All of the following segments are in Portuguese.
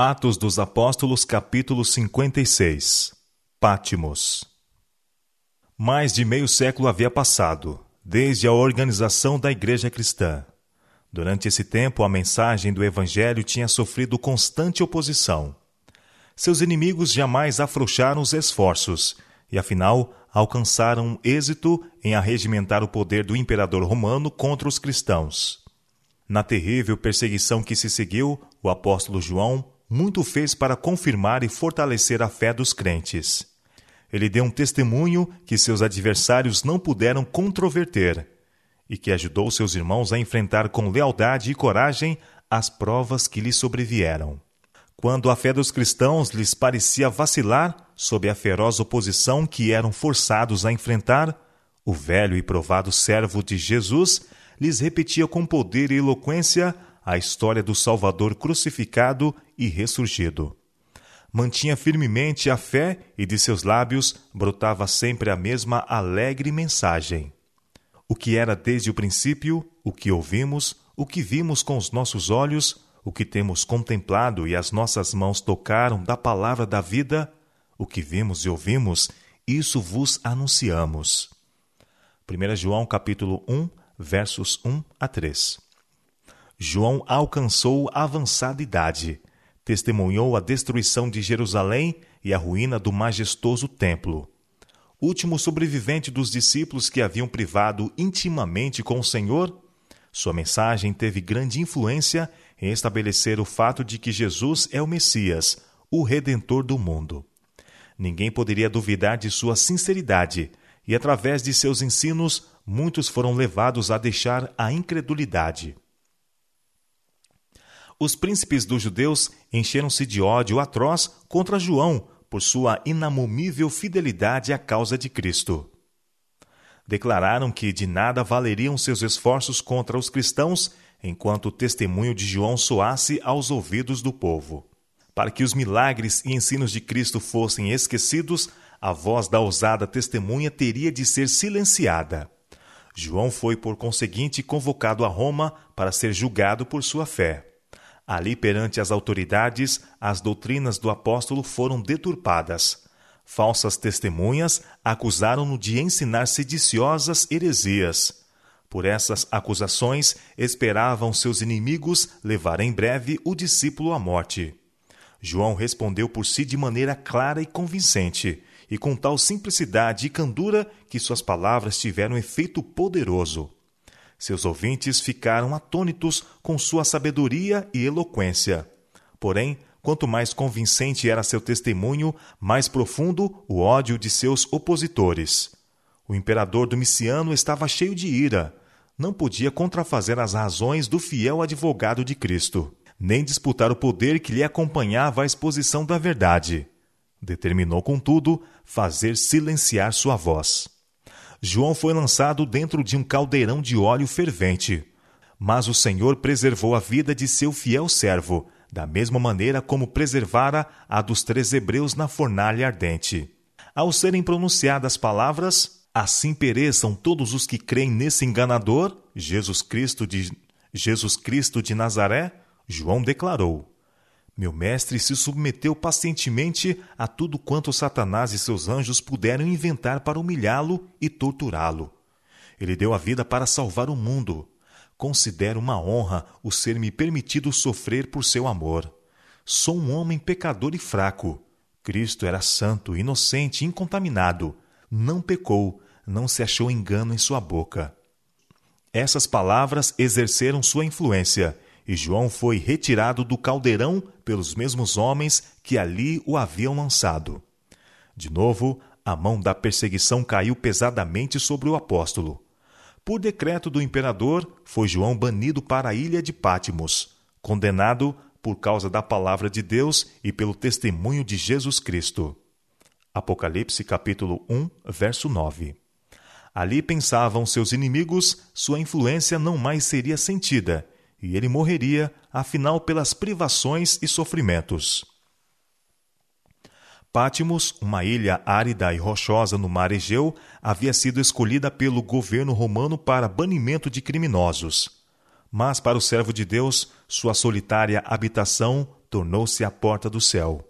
Atos dos Apóstolos, capítulo 56 Pátimos Mais de meio século havia passado, desde a organização da Igreja Cristã. Durante esse tempo, a mensagem do Evangelho tinha sofrido constante oposição. Seus inimigos jamais afrouxaram os esforços e, afinal, alcançaram êxito em arregimentar o poder do imperador romano contra os cristãos. Na terrível perseguição que se seguiu, o apóstolo João muito fez para confirmar e fortalecer a fé dos crentes. Ele deu um testemunho que seus adversários não puderam controverter e que ajudou seus irmãos a enfrentar com lealdade e coragem as provas que lhes sobrevieram. Quando a fé dos cristãos lhes parecia vacilar sob a feroz oposição que eram forçados a enfrentar, o velho e provado servo de Jesus lhes repetia com poder e eloquência a história do Salvador crucificado e ressurgido. Mantinha firmemente a fé e de seus lábios brotava sempre a mesma alegre mensagem. O que era desde o princípio, o que ouvimos, o que vimos com os nossos olhos, o que temos contemplado e as nossas mãos tocaram da palavra da vida, o que vimos e ouvimos, isso vos anunciamos. 1 João capítulo 1, versos 1 a 3. João alcançou avançada idade, testemunhou a destruição de Jerusalém e a ruína do majestoso templo. Último sobrevivente dos discípulos que haviam privado intimamente com o Senhor, sua mensagem teve grande influência em estabelecer o fato de que Jesus é o Messias, o Redentor do mundo. Ninguém poderia duvidar de sua sinceridade, e através de seus ensinos, muitos foram levados a deixar a incredulidade. Os príncipes dos judeus encheram-se de ódio atroz contra João por sua inamomível fidelidade à causa de Cristo. Declararam que de nada valeriam seus esforços contra os cristãos enquanto o testemunho de João soasse aos ouvidos do povo. Para que os milagres e ensinos de Cristo fossem esquecidos, a voz da ousada testemunha teria de ser silenciada. João foi, por conseguinte, convocado a Roma para ser julgado por sua fé. Ali, perante as autoridades, as doutrinas do apóstolo foram deturpadas. Falsas testemunhas acusaram-no de ensinar sediciosas heresias. Por essas acusações, esperavam seus inimigos levar em breve o discípulo à morte. João respondeu por si de maneira clara e convincente, e com tal simplicidade e candura que suas palavras tiveram efeito poderoso. Seus ouvintes ficaram atônitos com sua sabedoria e eloquência. Porém, quanto mais convincente era seu testemunho, mais profundo o ódio de seus opositores. O imperador Domiciano estava cheio de ira. Não podia contrafazer as razões do fiel advogado de Cristo, nem disputar o poder que lhe acompanhava à exposição da verdade. Determinou, contudo, fazer silenciar sua voz. João foi lançado dentro de um caldeirão de óleo fervente. Mas o Senhor preservou a vida de seu fiel servo, da mesma maneira como preservara a dos três hebreus na fornalha ardente. Ao serem pronunciadas palavras, assim pereçam todos os que creem nesse enganador, Jesus Cristo de Jesus Cristo de Nazaré, João declarou: meu mestre se submeteu pacientemente a tudo quanto Satanás e seus anjos puderam inventar para humilhá-lo e torturá-lo. Ele deu a vida para salvar o mundo. Considero uma honra o ser-me permitido sofrer por seu amor. Sou um homem pecador e fraco. Cristo era santo, inocente, incontaminado. Não pecou, não se achou engano em sua boca. Essas palavras exerceram sua influência e João foi retirado do caldeirão pelos mesmos homens que ali o haviam lançado. De novo, a mão da perseguição caiu pesadamente sobre o apóstolo. Por decreto do imperador, foi João banido para a ilha de Pátimos, condenado por causa da palavra de Deus e pelo testemunho de Jesus Cristo. Apocalipse capítulo 1, verso 9. Ali pensavam seus inimigos, sua influência não mais seria sentida e ele morreria, afinal, pelas privações e sofrimentos. Pátimos, uma ilha árida e rochosa no mar Egeu, havia sido escolhida pelo governo romano para banimento de criminosos. Mas para o servo de Deus, sua solitária habitação tornou-se a porta do céu.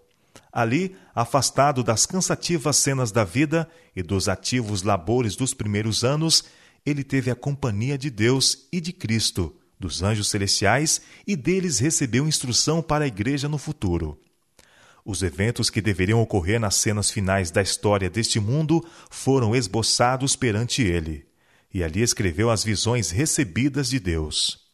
Ali, afastado das cansativas cenas da vida e dos ativos labores dos primeiros anos, ele teve a companhia de Deus e de Cristo, dos anjos celestiais, e deles recebeu instrução para a igreja no futuro. Os eventos que deveriam ocorrer nas cenas finais da história deste mundo foram esboçados perante ele, e ali escreveu as visões recebidas de Deus.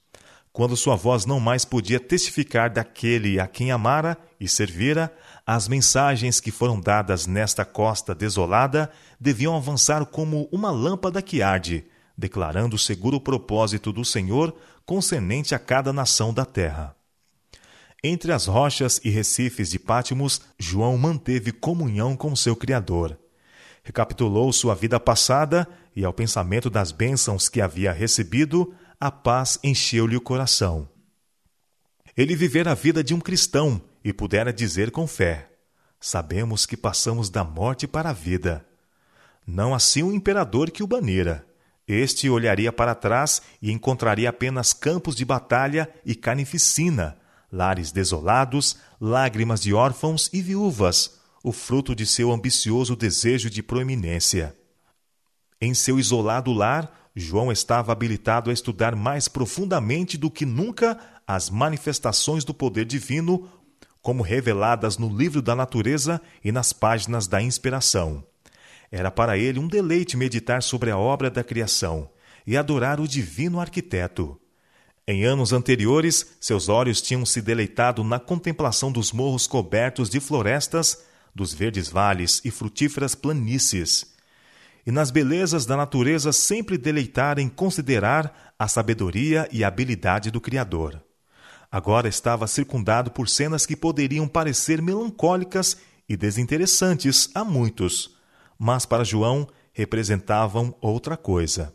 Quando sua voz não mais podia testificar daquele a quem amara e servira, as mensagens que foram dadas nesta costa desolada deviam avançar como uma lâmpada que arde, declarando o seguro propósito do Senhor concernente a cada nação da terra. Entre as rochas e recifes de Pátimos, João manteve comunhão com seu Criador. Recapitulou sua vida passada e, ao pensamento das bênçãos que havia recebido, a paz encheu-lhe o coração. Ele vivera a vida de um cristão e pudera dizer com fé: Sabemos que passamos da morte para a vida. Não assim o imperador que o banira. Este olharia para trás e encontraria apenas campos de batalha e carnificina, lares desolados, lágrimas de órfãos e viúvas, o fruto de seu ambicioso desejo de proeminência. Em seu isolado lar, João estava habilitado a estudar mais profundamente do que nunca as manifestações do poder divino, como reveladas no livro da natureza e nas páginas da inspiração. Era para ele um deleite meditar sobre a obra da criação e adorar o divino arquiteto. Em anos anteriores, seus olhos tinham se deleitado na contemplação dos morros cobertos de florestas, dos verdes vales e frutíferas planícies, e nas belezas da natureza sempre deleitar em considerar a sabedoria e habilidade do Criador. Agora estava circundado por cenas que poderiam parecer melancólicas e desinteressantes a muitos, mas para João representavam outra coisa.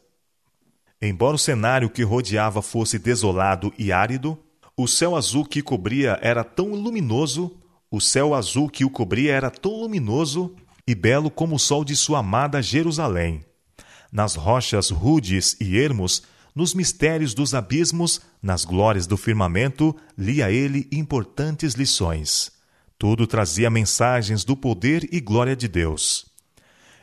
Embora o cenário que rodeava fosse desolado e árido, o céu azul que cobria era tão luminoso, o céu azul que o cobria era tão luminoso e belo como o sol de sua amada Jerusalém. Nas rochas rudes e ermos, nos mistérios dos abismos, nas glórias do firmamento, lia ele importantes lições. Tudo trazia mensagens do poder e glória de Deus.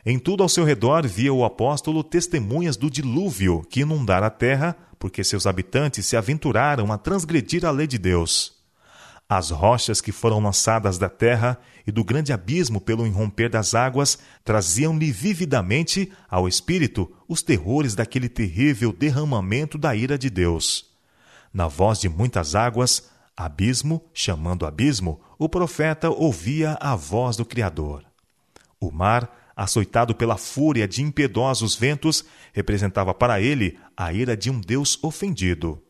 Em tudo ao seu redor via o apóstolo testemunhas do dilúvio que inundara a terra, porque seus habitantes se aventuraram a transgredir a lei de Deus. As rochas que foram lançadas da terra e do grande abismo pelo irromper das águas traziam-lhe vividamente ao espírito os terrores daquele terrível derramamento da ira de Deus. Na voz de muitas águas, abismo chamando abismo, o profeta ouvia a voz do Criador. O mar açoitado pela fúria de impiedosos ventos, representava para ele a ira de um Deus ofendido.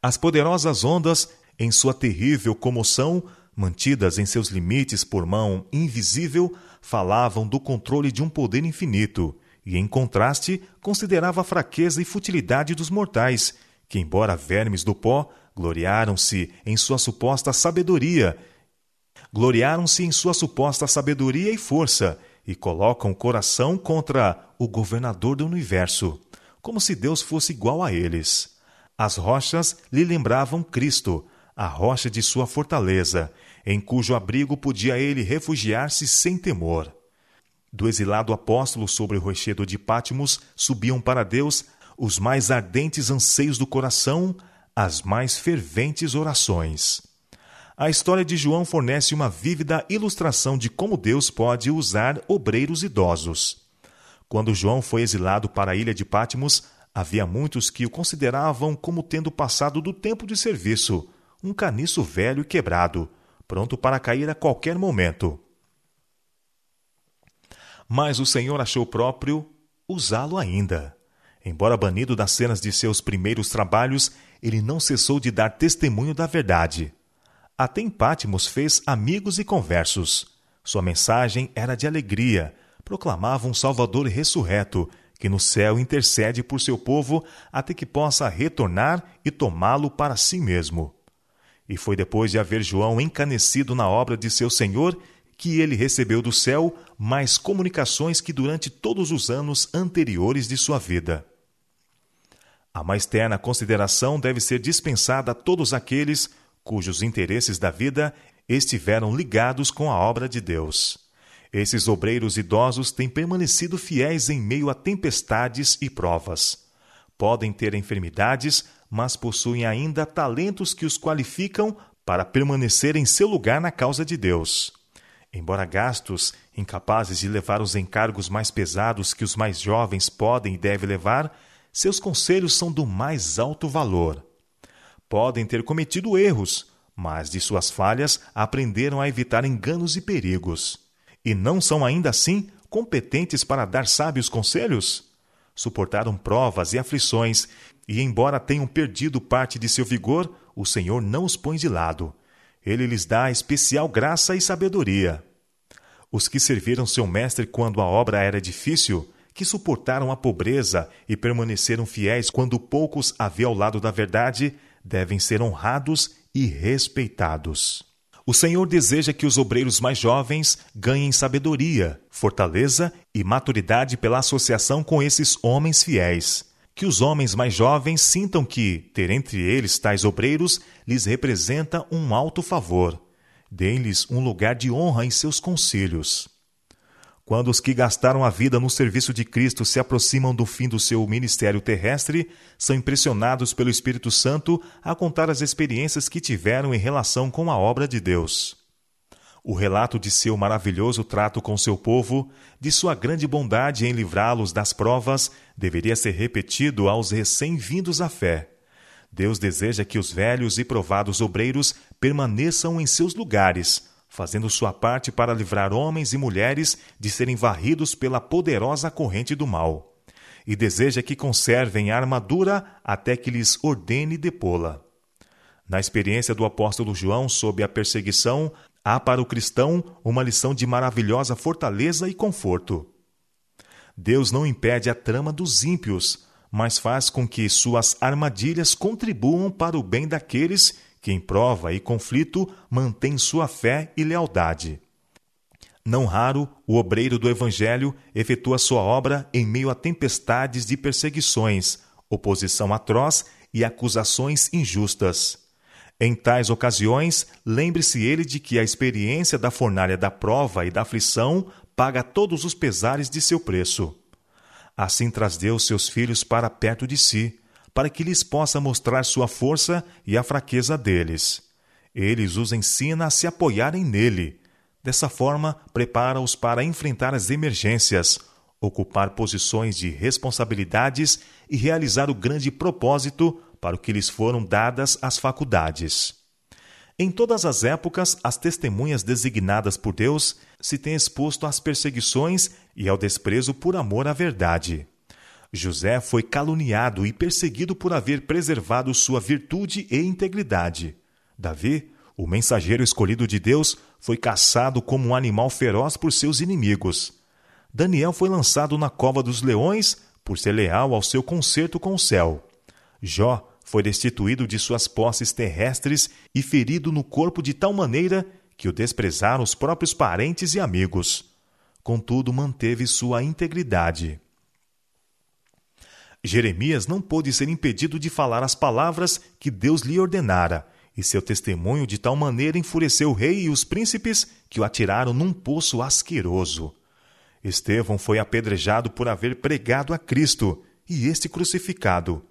As poderosas ondas, em sua terrível comoção, mantidas em seus limites por mão invisível, falavam do controle de um poder infinito, e, em contraste, considerava a fraqueza e futilidade dos mortais, que, embora vermes do pó, gloriaram-se em sua suposta sabedoria gloriaram-se em sua suposta sabedoria e força e colocam o coração contra o governador do universo, como se Deus fosse igual a eles. As rochas lhe lembravam Cristo, a rocha de sua fortaleza, em cujo abrigo podia ele refugiar-se sem temor. Do exilado apóstolo sobre o rochedo de Pátimos subiam para Deus os mais ardentes anseios do coração, as mais ferventes orações. A história de João fornece uma vívida ilustração de como Deus pode usar obreiros idosos. Quando João foi exilado para a ilha de Patmos, havia muitos que o consideravam como tendo passado do tempo de serviço, um caniço velho e quebrado, pronto para cair a qualquer momento. Mas o Senhor achou próprio usá-lo ainda. Embora banido das cenas de seus primeiros trabalhos, ele não cessou de dar testemunho da verdade. Até em Pátimos fez amigos e conversos. Sua mensagem era de alegria, proclamava um Salvador ressurreto, que no céu intercede por seu povo até que possa retornar e tomá-lo para si mesmo. E foi depois de haver João encanecido na obra de seu Senhor que ele recebeu do céu mais comunicações que durante todos os anos anteriores de sua vida. A mais terna consideração deve ser dispensada a todos aqueles cujos interesses da vida estiveram ligados com a obra de Deus. Esses obreiros idosos têm permanecido fiéis em meio a tempestades e provas. Podem ter enfermidades, mas possuem ainda talentos que os qualificam para permanecer em seu lugar na causa de Deus. Embora gastos, incapazes de levar os encargos mais pesados que os mais jovens podem e devem levar, seus conselhos são do mais alto valor. Podem ter cometido erros, mas de suas falhas aprenderam a evitar enganos e perigos. E não são ainda assim competentes para dar sábios conselhos? Suportaram provas e aflições, e embora tenham perdido parte de seu vigor, o Senhor não os põe de lado. Ele lhes dá especial graça e sabedoria. Os que serviram seu mestre quando a obra era difícil, que suportaram a pobreza e permaneceram fiéis quando poucos havia ao lado da verdade, devem ser honrados e respeitados. O Senhor deseja que os obreiros mais jovens ganhem sabedoria, fortaleza e maturidade pela associação com esses homens fiéis. Que os homens mais jovens sintam que, ter entre eles tais obreiros, lhes representa um alto favor. Deem-lhes um lugar de honra em seus conselhos. Quando os que gastaram a vida no serviço de Cristo se aproximam do fim do seu ministério terrestre, são impressionados pelo Espírito Santo a contar as experiências que tiveram em relação com a obra de Deus. O relato de seu maravilhoso trato com seu povo, de sua grande bondade em livrá-los das provas, deveria ser repetido aos recém-vindos à fé. Deus deseja que os velhos e provados obreiros permaneçam em seus lugares, fazendo sua parte para livrar homens e mulheres de serem varridos pela poderosa corrente do mal, e deseja que conservem a armadura até que lhes ordene depô-la. Na experiência do apóstolo João sob a perseguição, há para o cristão uma lição de maravilhosa fortaleza e conforto. Deus não impede a trama dos ímpios, mas faz com que suas armadilhas contribuam para o bem daqueles que em prova e conflito mantém sua fé e lealdade. Não raro, o obreiro do Evangelho efetua sua obra em meio a tempestades de perseguições, oposição atroz e acusações injustas. Em tais ocasiões, lembre-se ele de que a experiência da fornalha da prova e da aflição paga todos os pesares de seu preço. Assim traz Deus seus filhos para perto de si, para que lhes possa mostrar sua força e a fraqueza deles. Eles os ensina a se apoiarem nele. Dessa forma, prepara-os para enfrentar as emergências, ocupar posições de responsabilidades e realizar o grande propósito para o que lhes foram dadas as faculdades. Em todas as épocas, as testemunhas designadas por Deus se têm exposto às perseguições e ao desprezo por amor à verdade. José foi caluniado e perseguido por haver preservado sua virtude e integridade. Davi, o mensageiro escolhido de Deus, foi caçado como um animal feroz por seus inimigos. Daniel foi lançado na cova dos leões por ser leal ao seu concerto com o céu. Jó foi destituído de suas posses terrestres e ferido no corpo de tal maneira que o desprezaram os próprios parentes e amigos. Contudo, manteve sua integridade. Jeremias não pôde ser impedido de falar as palavras que Deus lhe ordenara, e seu testemunho de tal maneira enfureceu o rei e os príncipes que o atiraram num poço asqueroso. Estevão foi apedrejado por haver pregado a Cristo, e este crucificado.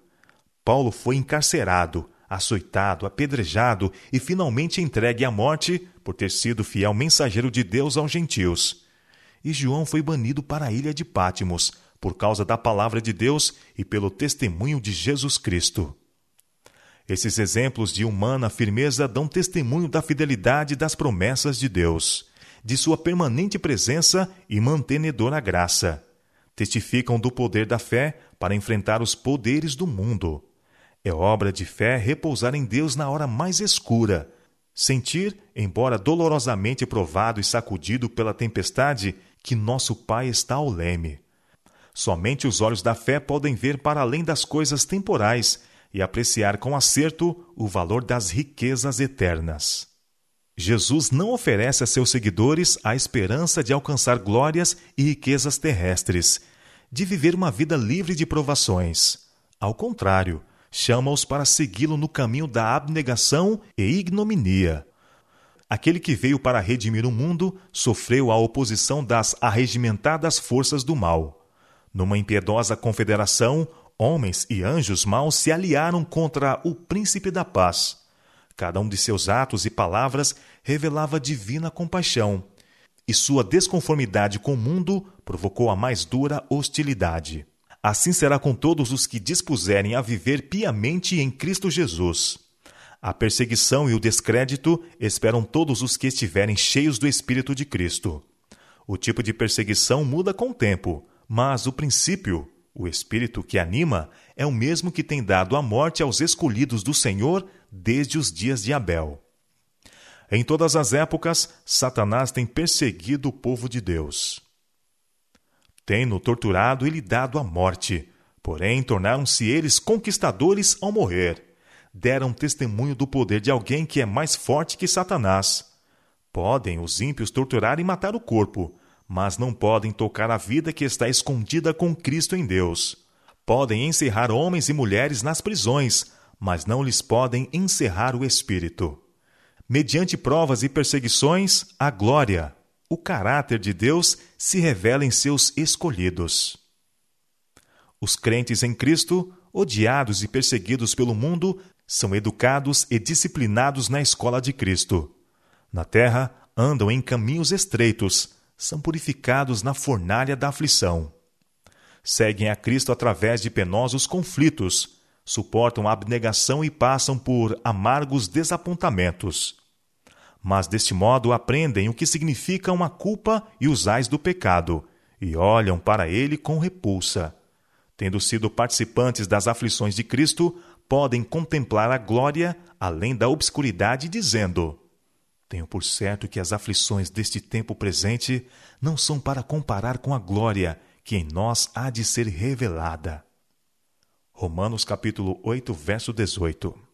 Paulo foi encarcerado, açoitado, apedrejado e finalmente entregue à morte por ter sido fiel mensageiro de Deus aos gentios. E João foi banido para a ilha de Pátimos, por causa da palavra de Deus e pelo testemunho de Jesus Cristo. Esses exemplos de humana firmeza dão testemunho da fidelidade das promessas de Deus, de sua permanente presença e mantenedora graça. Testificam do poder da fé para enfrentar os poderes do mundo. É obra de fé repousar em Deus na hora mais escura, sentir, embora dolorosamente provado e sacudido pela tempestade, que nosso Pai está ao leme. Somente os olhos da fé podem ver para além das coisas temporais e apreciar com acerto o valor das riquezas eternas. Jesus não oferece a seus seguidores a esperança de alcançar glórias e riquezas terrestres, de viver uma vida livre de provações. Ao contrário, chama-os para segui-lo no caminho da abnegação e ignominia. Aquele que veio para redimir o mundo sofreu a oposição das arregimentadas forças do mal. Numa impiedosa confederação, homens e anjos maus se aliaram contra o príncipe da paz. Cada um de seus atos e palavras revelava divina compaixão, e sua desconformidade com o mundo provocou a mais dura hostilidade. Assim será com todos os que dispuserem a viver piamente em Cristo Jesus. A perseguição e o descrédito esperam todos os que estiverem cheios do Espírito de Cristo. O tipo de perseguição muda com o tempo, mas o princípio, o Espírito que anima, é o mesmo que tem dado a morte aos escolhidos do Senhor desde os dias de Abel. Em todas as épocas, Satanás tem perseguido o povo de Deus. Tem-no torturado e lhe dado a morte, porém tornaram-se eles conquistadores ao morrer. Deram testemunho do poder de alguém que é mais forte que Satanás. Podem os ímpios torturar e matar o corpo, mas não podem tocar a vida que está escondida com Cristo em Deus. Podem encerrar homens e mulheres nas prisões, mas não lhes podem encerrar o espírito mediante provas e perseguições, a glória, o caráter de Deus se revela em seus escolhidos. Os crentes em Cristo, odiados e perseguidos pelo mundo, são educados e disciplinados na escola de Cristo. Na terra, andam em caminhos estreitos, são purificados na fornalha da aflição. Seguem a Cristo através de penosos conflitos, suportam a abnegação e passam por amargos desapontamentos mas deste modo aprendem o que significam a culpa e os ais do pecado, e olham para ele com repulsa. Tendo sido participantes das aflições de Cristo, podem contemplar a glória além da obscuridade, dizendo: Tenho por certo que as aflições deste tempo presente não são para comparar com a glória que em nós há de ser revelada. Romanos capítulo 8, verso 18.